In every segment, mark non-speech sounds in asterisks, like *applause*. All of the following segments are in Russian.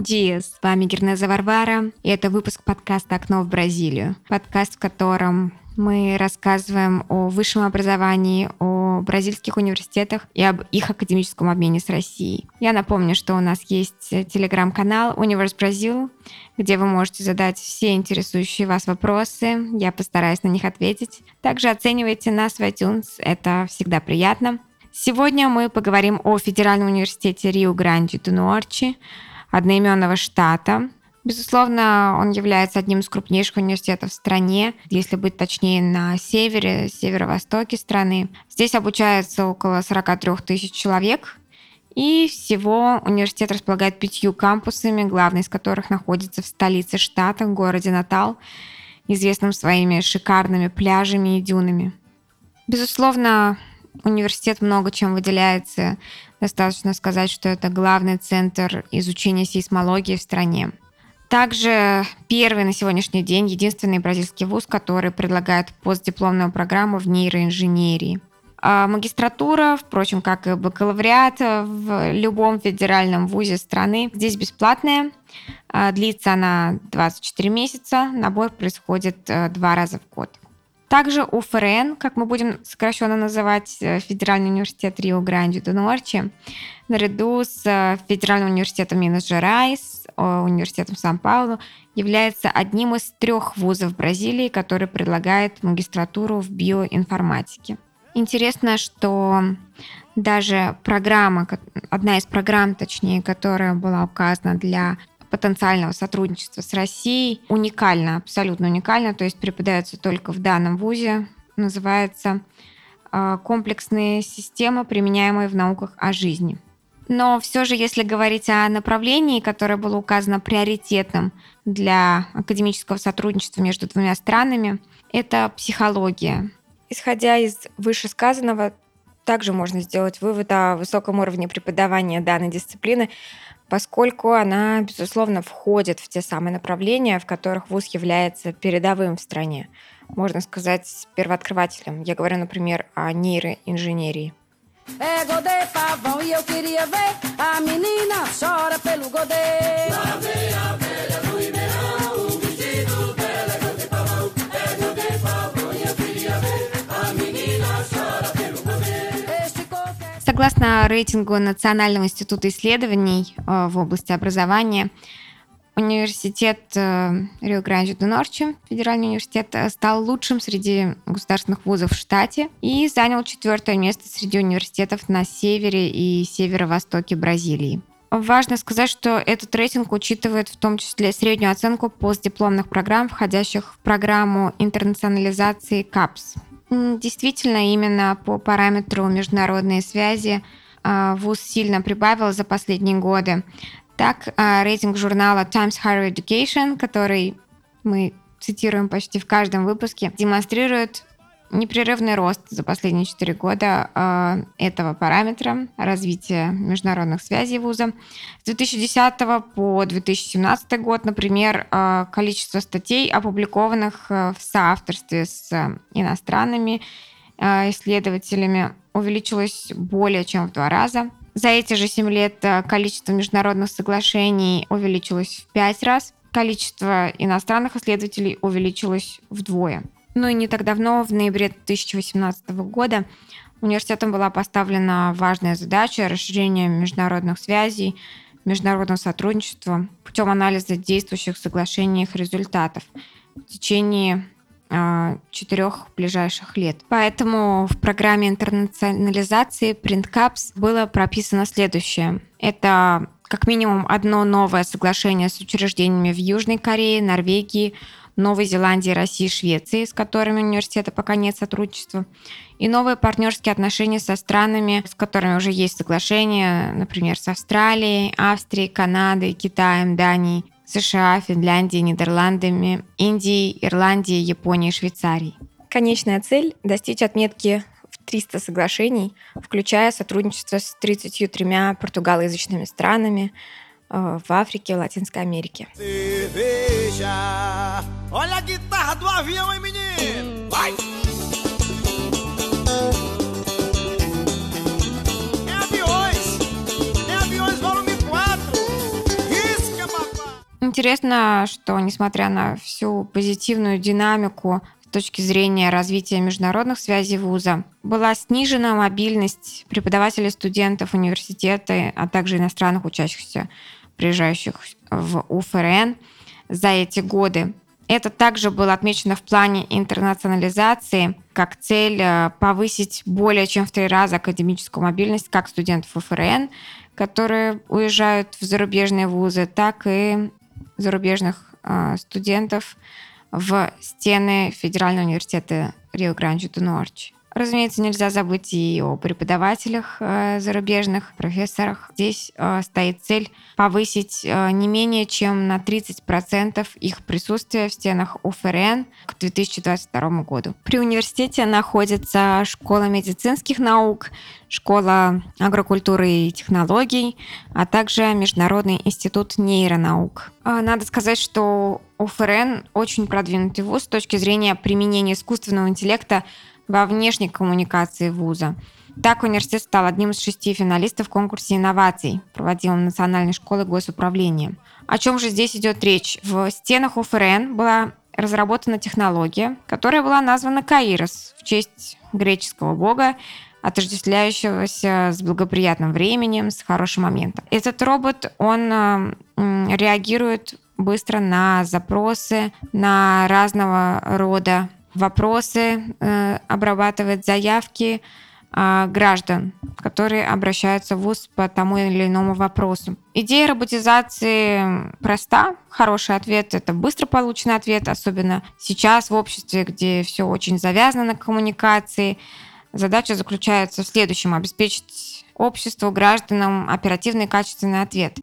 Бон С вами Гернеза Варвара, и это выпуск подкаста «Окно в Бразилию». Подкаст, в котором мы рассказываем о высшем образовании, о бразильских университетах и об их академическом обмене с Россией. Я напомню, что у нас есть телеграм-канал Universe Brazil, где вы можете задать все интересующие вас вопросы. Я постараюсь на них ответить. Также оценивайте нас в iTunes, это всегда приятно. Сегодня мы поговорим о Федеральном университете Рио-Гранди-ду-Норчи, одноименного штата, Безусловно, он является одним из крупнейших университетов в стране, если быть точнее, на севере, северо-востоке страны. Здесь обучается около 43 тысяч человек, и всего университет располагает пятью кампусами, главный из которых находится в столице штата, в городе Натал, известном своими шикарными пляжами и дюнами. Безусловно, университет много чем выделяется. Достаточно сказать, что это главный центр изучения сейсмологии в стране. Также первый на сегодняшний день единственный бразильский вуз, который предлагает постдипломную программу в нейроинженерии. А магистратура, впрочем, как и бакалавриат в любом федеральном вузе страны, здесь бесплатная. А, длится она 24 месяца. Набор происходит э, два раза в год. Также УФРН, как мы будем сокращенно называть э, Федеральный университет Рио-Гранди-до-Норчи, наряду с э, Федеральным университетом Минас-Жерайс, университетом Сан-Паулу, является одним из трех вузов Бразилии, который предлагает магистратуру в биоинформатике. Интересно, что даже программа, одна из программ, точнее, которая была указана для потенциального сотрудничества с Россией уникально, абсолютно уникально, то есть преподается только в данном вузе, называется а, комплексные системы, применяемые в науках о жизни. Но все же, если говорить о направлении, которое было указано приоритетным для академического сотрудничества между двумя странами, это психология. Исходя из вышесказанного, также можно сделать вывод о высоком уровне преподавания данной дисциплины, поскольку она, безусловно, входит в те самые направления, в которых ВУЗ является передовым в стране. Можно сказать, первооткрывателем. Я говорю, например, о нейроинженерии. Ego de pavão e eu queria ver a godê. Согласно рейтингу Национального института исследований э, в области образования, университет э, Рио-Гранди-до-Норчи, федеральный университет, э, стал лучшим среди государственных вузов в штате и занял четвертое место среди университетов на севере и северо-востоке Бразилии. Важно сказать, что этот рейтинг учитывает в том числе среднюю оценку постдипломных программ, входящих в программу интернационализации КАПС – Действительно, именно по параметру международные связи а, ВУЗ сильно прибавил за последние годы. Так, а, рейтинг журнала Times Higher Education, который мы цитируем почти в каждом выпуске, демонстрирует непрерывный рост за последние 4 года э, этого параметра развития международных связей вуза. С 2010 по 2017 год, например, э, количество статей, опубликованных э, в соавторстве с иностранными э, исследователями, увеличилось более чем в два раза. За эти же 7 лет количество международных соглашений увеличилось в 5 раз, количество иностранных исследователей увеличилось вдвое. Ну и не так давно, в ноябре 2018 года, университетом была поставлена важная задача расширения международных связей, международного сотрудничества путем анализа действующих соглашений и их результатов в течение э, четырех ближайших лет. Поэтому в программе интернационализации PrintCaps было прописано следующее. Это как минимум одно новое соглашение с учреждениями в Южной Корее, Норвегии, Новой Зеландии, России, Швеции, с которыми университета пока нет сотрудничества, и новые партнерские отношения со странами, с которыми уже есть соглашения, например, с Австралией, Австрией, Канадой, Китаем, Данией, США, Финляндией, Нидерландами, Индией, Ирландией, Японией, Швейцарией. Конечная цель – достичь отметки в 300 соглашений, включая сотрудничество с 33 португалоязычными странами, в África e Latina América. Olha a guitarra do avião, hein, menino? Vai! É aviões! É aviões volume 4! Isso! интересно, что несмотря на всю позитивную динамику с точки зрения развития международных связей вуза, была снижена мобильность преподавателей, студентов университета, а также иностранных учащихся, приезжающих в УФРН за эти годы. Это также было отмечено в плане интернационализации как цель э, повысить более чем в три раза академическую мобильность как студентов ФРН, которые уезжают в зарубежные вузы, так и зарубежных э, студентов в стены Федерального университета Рио-Гранди-ду-Норчи. Разумеется, нельзя забыть и о преподавателях э, зарубежных, профессорах. Здесь э, стоит цель повысить э, не менее чем на 30% их присутствия в стенах УФРН к 2022 году. При университете находится школа медицинских наук, школа агрокультуры и технологий, а также Международный институт нейронаук. Надо сказать, что УФРН очень продвинутый вуз с точки зрения применения искусственного интеллекта во внешней коммуникации вуза. Так университет стал одним из шести финалистов в конкурсе инноваций, проводимом Национальной школой госуправления. О чем же здесь идет речь? В стенах УФРН была разработана технология, которая была названа Каирос в честь греческого бога, отождествляющегося с благоприятным временем, с хорошим моментом. Этот робот, он реагирует быстро на запросы, на разного рода вопросы, э, обрабатывает заявки э, граждан, которые обращаются в ВУЗ по тому или иному вопросу. Идея роботизации проста. Хороший ответ – это быстро полученный ответ, особенно сейчас в обществе, где все очень завязано на коммуникации. Задача заключается в следующем – обеспечить обществу, гражданам оперативный и качественный ответ.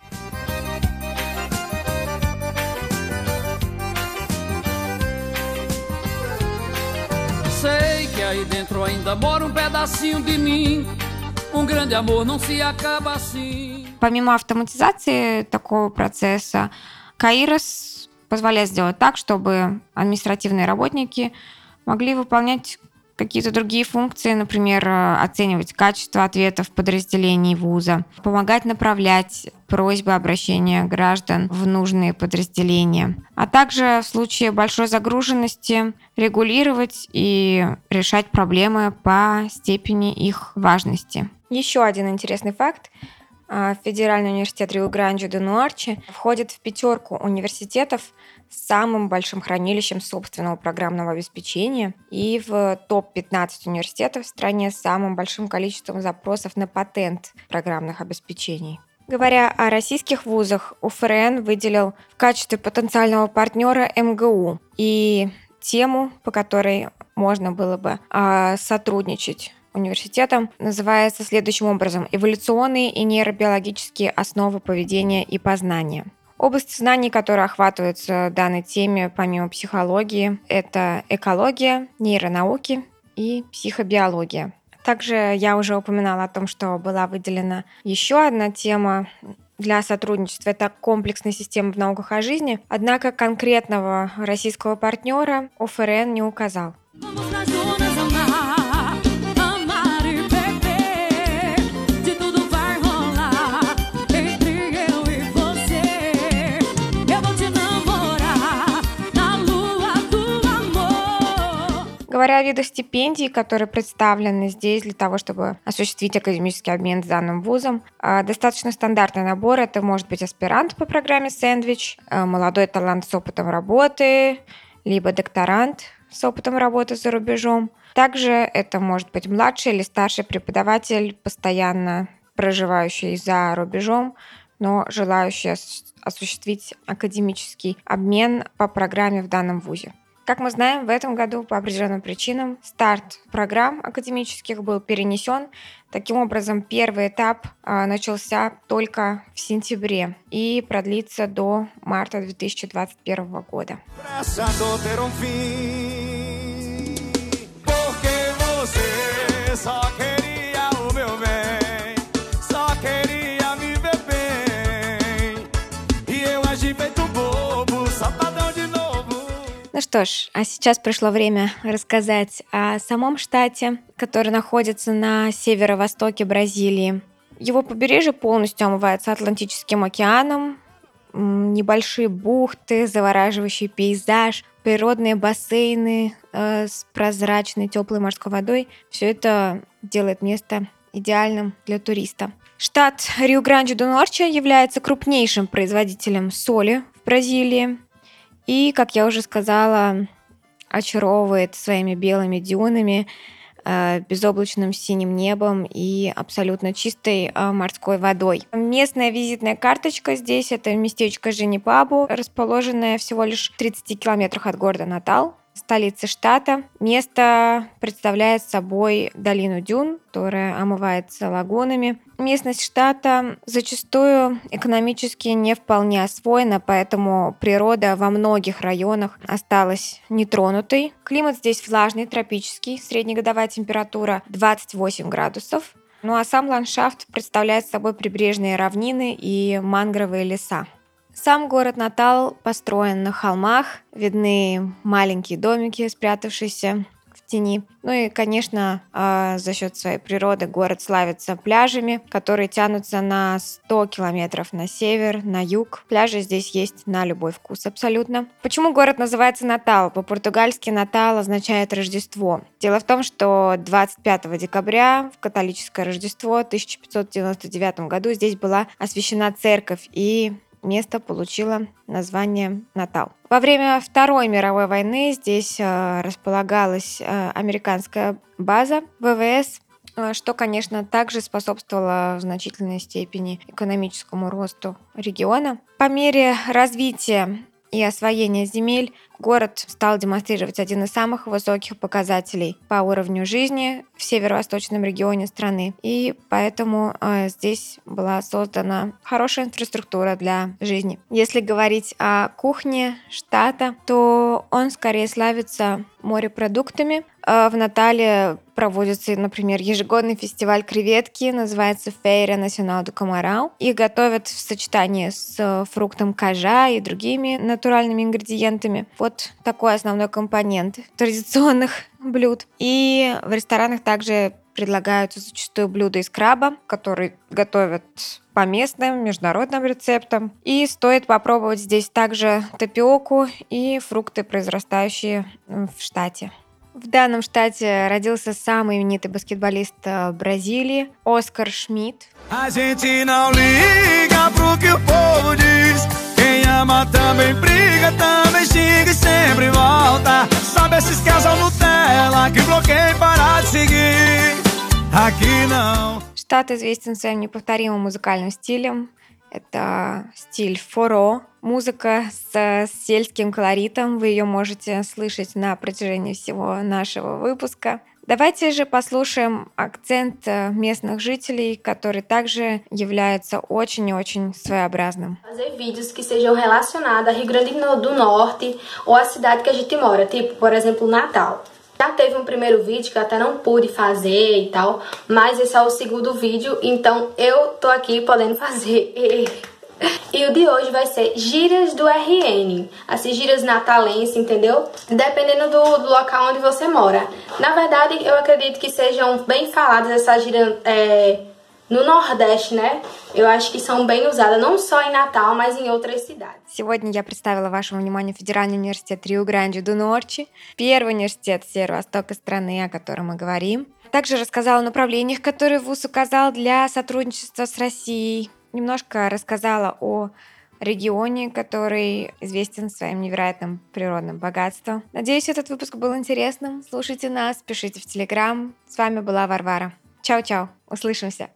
Aí dentro ainda mora um pedacinho de mim. Um grande amor não se acaba assim. Помимо автоматизации такого процесса, Каирос позволяет сделать так, чтобы административные работники могли выполнять какие-то другие функции, например, э, оценивать качество ответов подразделений вуза, помогать направлять просьбы обращения граждан в нужные подразделения, а также в случае большой загруженности регулировать и решать проблемы по степени их важности. Еще один интересный факт. А, Федеральный университет Рио-Гранди-де-Нуарчи входит в пятерку университетов самым большим хранилищем собственного программного обеспечения и в топ-15 университетов в стране с самым большим количеством запросов на патент программных обеспечений. Говоря о российских вузах, УФРН выделил в качестве потенциального партнера МГУ и тему, по которой можно было бы а, сотрудничать университетом называется следующим образом «Эволюционные и нейробиологические основы поведения и познания». Область знаний, которые охватываются данной теме, помимо психологии, это экология, нейронауки и психобиология. Также я уже упоминала о том, что была выделена еще одна тема для сотрудничества. Это комплексная система в науках о жизни. Однако конкретного российского партнера ОФРН не указал. Говоря о видах стипендий, которые представлены здесь для того, чтобы осуществить академический обмен с данным вузом, а, достаточно стандартный набор. Это может быть аспирант по программе «Сэндвич», а, молодой талант с опытом работы, либо докторант с опытом работы за рубежом. Также это может быть младший или старший преподаватель, постоянно проживающий за рубежом, но желающий осуществить академический обмен по программе в данном вузе. Как мы знаем, в этом году по определенным причинам старт программ академических был перенесен. Таким образом, первый этап а, начался только в сентябре и продлится до марта 2021 года. Ну что ж, а сейчас пришло время рассказать о самом штате, который находится на северо-востоке Бразилии. Его побережье полностью омывается Атлантическим океаном, небольшие бухты, завораживающий пейзаж, природные бассейны э, с прозрачной теплой морской водой. Все это делает место идеальным для туриста. Штат Рио-Гранди-до-Норче является крупнейшим производителем соли в Бразилии. И, как я уже сказала, очаровывает своими белыми дюнами, э, безоблачным синим небом и абсолютно чистой э, морской водой. Местная визитная карточка здесь это местечко Женипабу, расположенное всего лишь в 30 километрах от города Натал столицы штата. Место представляет собой долину дюн, которая омывается лагунами. Местность штата зачастую экономически не вполне освоена, поэтому природа во многих районах осталась нетронутой. Климат здесь влажный, тропический, среднегодовая температура 28 градусов. Ну а сам ландшафт представляет собой прибрежные равнины и мангровые леса. Сам город Натал построен на холмах, видны маленькие домики, спрятавшиеся в тени. Ну и, конечно, а, за счет своей природы город славится пляжами, которые тянутся на 100 километров на север, на юг. Пляжи здесь есть на любой вкус абсолютно. Почему город называется Натал? По-португальски Натал означает Рождество. Дело в том, что 25 декабря в католическое Рождество 1599 году здесь была освящена церковь, и место получило название Натал. Во время Второй мировой войны здесь э, располагалась э, американская база ВВС, э, что, конечно, также способствовало в значительной степени экономическому росту региона. По мере развития и освоения земель город стал демонстрировать один из самых высоких показателей по уровню жизни в северо-восточном регионе страны. И поэтому э, здесь была создана хорошая инфраструктура для жизни. Если говорить о кухне штата, то он скорее славится морепродуктами. Э, в Натале проводится, например, ежегодный фестиваль креветки, называется Фейра Национал до Камарау. Их готовят в сочетании с фруктом кажа и другими натуральными ингредиентами. Вот такой основной компонент традиционных *laughs* блюд. И в ресторанах также предлагаются зачастую блюда из краба, которые готовят по местным международным рецептам. И стоит попробовать здесь также тапиоку и фрукты, произрастающие в штате. В данном штате родился самый именитый баскетболист э, Бразилии Оскар Шмидт. Quem ama também briga, também xinga e sempre volta. Sabe esses casal Nutella que bloqueia para de seguir. Aqui não. Штат известен своим неповторимым музыкальным стилем. Это стиль форо, музыка с сельским колоритом. Вы ее можете слышать на протяжении всего нашего выпуска. Давайте же послушаем акцент э, местных жителей, который также является очень и очень своеобразным. Já teve um primeiro vídeo que eu até não pude fazer e tal, mas esse é o segundo vídeo, então eu tô aqui podendo fazer. E o de hoje vai ser gírias do RN, assim, gírias natalenses, entendeu? Dependendo do, do, local onde você mora. Na verdade, eu acredito que sejam bem faladas essas gírias é, no Nordeste, né? Eu acho que são bem usadas não só em Natal, mas em outras cidades. Сегодня я представила вашему вниманию Федеральный университет Рио-Гранди-ду-Норчи, первый университет северо-востока страны, о котором мы говорим. Также рассказала о направлениях, которые ВУЗ указал для сотрудничества с Россией. Немножко рассказала о регионе, который известен своим невероятным природным богатством. Надеюсь, этот выпуск был интересным. Слушайте нас, пишите в Телеграм. С вами была Варвара. Чао-чао. Услышимся.